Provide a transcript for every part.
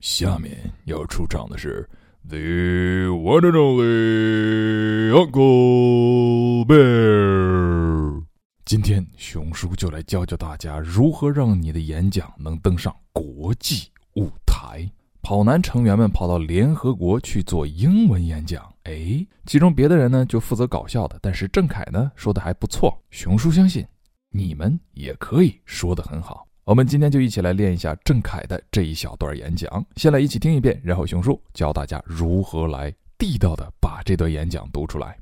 下面要出场的是 The One and Only Uncle Bear。今天熊叔就来教教大家如何让你的演讲能登上国际舞台。跑男成员们跑到联合国去做英文演讲，哎，其中别的人呢就负责搞笑的，但是郑恺呢说的还不错。熊叔相信你们也可以说得很好。我们今天就一起来练一下郑恺的这一小段演讲。先来一起听一遍，然后熊叔教大家如何来地道的把这段演讲读出来。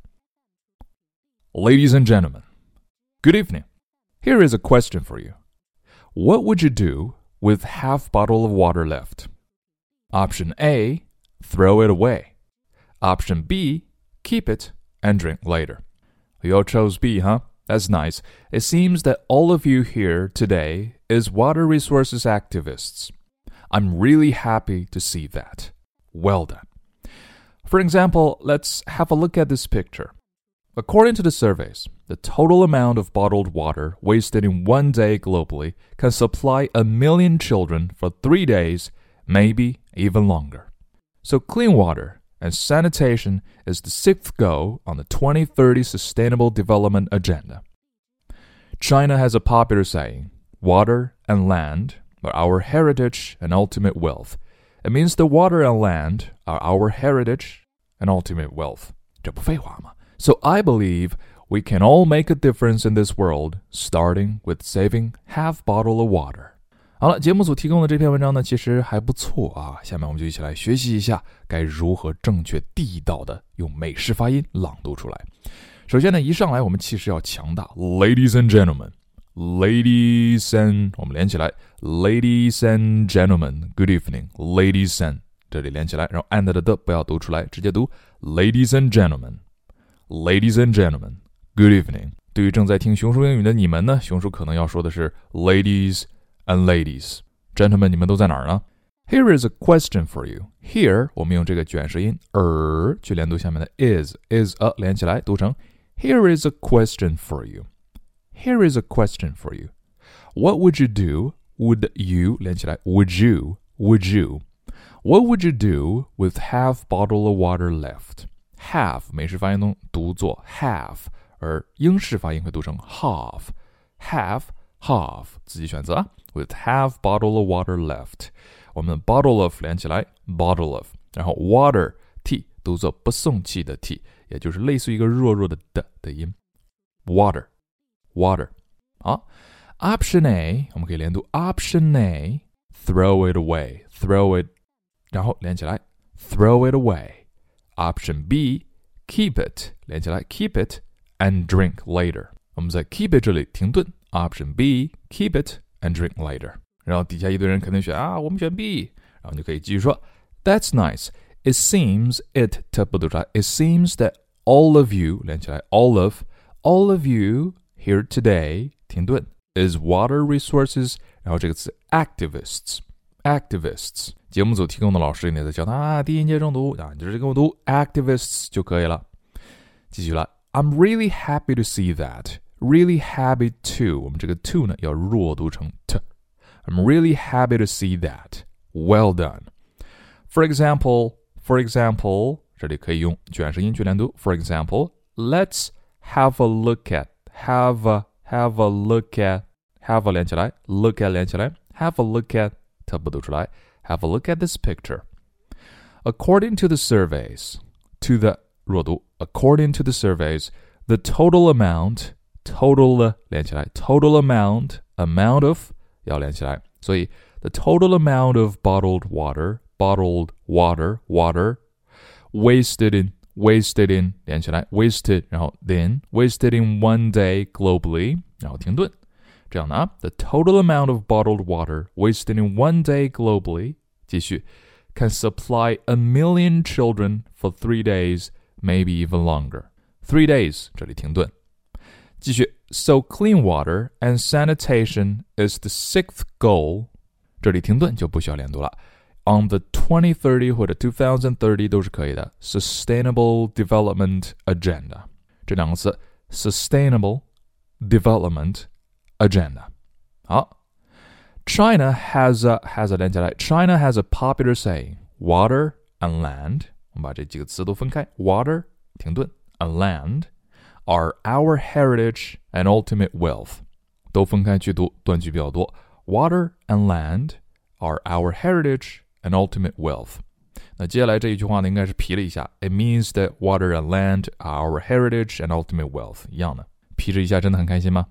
Ladies and gentlemen, good evening. Here is a question for you. What would you do with half bottle of water left? Option A, throw it away. Option B, keep it and drink later. You all chose B, huh? That's nice. It seems that all of you here today is water resources activists. I'm really happy to see that. Well done. For example, let's have a look at this picture. According to the surveys, the total amount of bottled water wasted in one day globally can supply a million children for three days, maybe even longer. So, clean water and sanitation is the sixth goal on the 2030 Sustainable Development Agenda. China has a popular saying water and land are our heritage and ultimate wealth. It means the water and land are our heritage and ultimate wealth. 这不废话吗? So I believe we can all make a difference in this world, starting with saving half bottle of water. 好了，节目组提供的这篇文章呢，其实还不错啊。下面我们就一起来学习一下，该如何正确地道的用美式发音朗读出来。首先呢，一上来我们气势要强大，Ladies and gentlemen，Ladies and，我们连起来，Ladies and gentlemen，Good evening，Ladies and，这里连起来，然后 and 的的不要读出来，直接读 Ladies and gentlemen，Ladies and gentlemen，Good evening。对于正在听熊叔英语的你们呢，熊叔可能要说的是 Ladies。and ladies. Gentlemen，你们都在哪儿呢？Here is a question for you. Here 我们用这个卷舌音儿去连读下面的 is is a 连起来读成 Here is a question for you. Here is a question for you. What would you do? Would you 连起来 Would you? Would you? What would you do with half bottle of water left? Half 美式发音中读作 half，而英式发音会读成 half。half half 自己选择啊。with half bottle of water left。我们 bottle of 连起来，bottle of，然后 water t 读作不送气的 t，也就是类似于一个弱弱的的的音，water water。好，option A 我们可以连读 option A，throw it away，throw it，然后连起来，throw it away。Option B keep it 连起来，keep it and drink later。我们在 keep it 这里停顿。Option B keep it and drink later。然后底下一堆人肯定选啊，我们选 B，然后你就可以继续说，That's nice. It seems it 它不读出来，It seems that all of you 连起来，all of all of you here today 停顿 is water resources，然后这个词 activists activists。节目组提供的老师你在教他啊，低音节重读啊，你就直接跟我读 activists 就可以了。继续来，I'm really happy to see that really happy to，我们这个 to 呢要弱读成 t。I'm really happy to see that. Well done. For example, for example，这里可以用卷舌音去连读。For example, let's have a look at, have a have a look at, have a 连起来，look at 连起来，have a look at 它不读出来，have a look at this picture. According to the surveys, to the 弱读，according to the surveys, the total amount total 连起来，total amount amount of 要连起来，所以 the total amount of bottled water bottled water water wasted in wasted in 连起来，wasted，然后 then wasted in one day globally，然后停顿，这样的啊，the total amount of bottled water wasted in one day globally，继续，can supply a million children for three days, maybe even longer. Three days，这里停顿。继续，so clean water and sanitation is the sixth goal。这里停顿就不需要连读了。 On the 2030或者 2030都是可以的。Sustainable Development Agenda 这两个词，Sustainable Development Agenda。好， China has a has a 连起来，China has a popular saying: water and land。我们把这几个词都分开，water 停顿，and land are our heritage and ultimate wealth。都分开去读，断句比较多。Water and land are our heritage and ultimate wealth。那接下来这一句话呢，应该是皮了一下。It means that water and land are our heritage and ultimate wealth。一样的，皮着一下，真的很开心吗？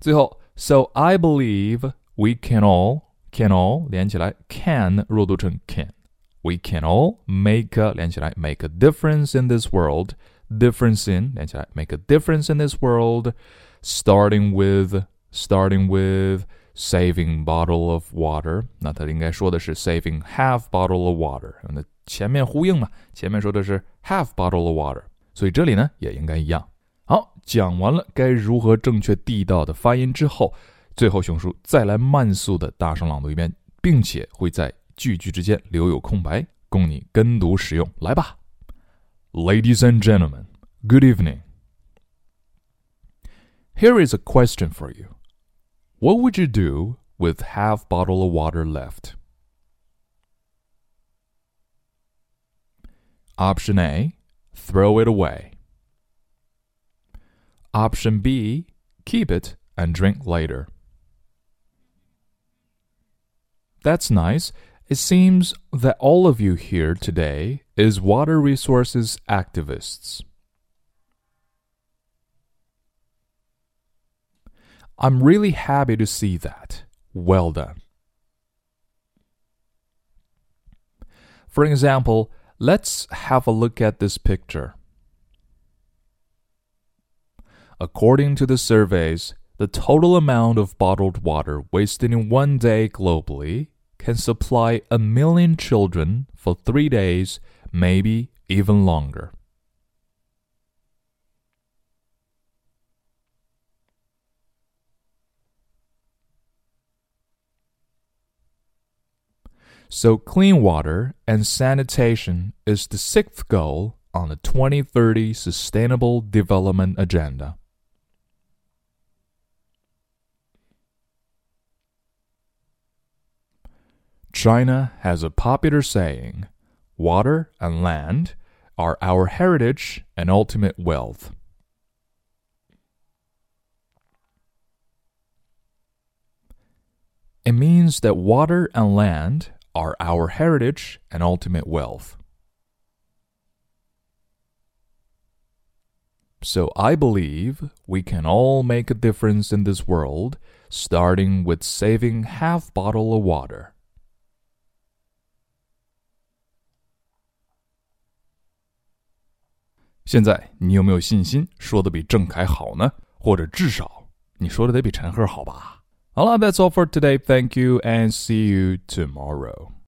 最后，So I believe we can all can all 连起来，can 弱读成 can。We can all make a 连起来 make a difference in this world。difference in 连起来 make a difference in this world。Starting with starting with saving bottle of water，那它应该说的是 saving half bottle of water。那前面呼应嘛，前面说的是 half bottle of water，所以这里呢也应该一样。好，讲完了该如何正确地道的发音之后，最后熊叔再来慢速的大声朗读一遍，并且会在句句之间留有空白，供你跟读使用。来吧，Ladies and gentlemen, good evening. Here is a question for you. What would you do with half bottle of water left? Option A, throw it away. Option B, keep it and drink later. That's nice. It seems that all of you here today is water resources activists. I'm really happy to see that. Well done. For example, let's have a look at this picture. According to the surveys, the total amount of bottled water wasted in one day globally can supply a million children for three days, maybe even longer. So, clean water and sanitation is the sixth goal on the 2030 Sustainable Development Agenda. China has a popular saying water and land are our heritage and ultimate wealth. It means that water and land are our heritage and ultimate wealth. So I believe we can all make a difference in this world, starting with saving half bottle of water. Alright, that's all for today. Thank you and see you tomorrow.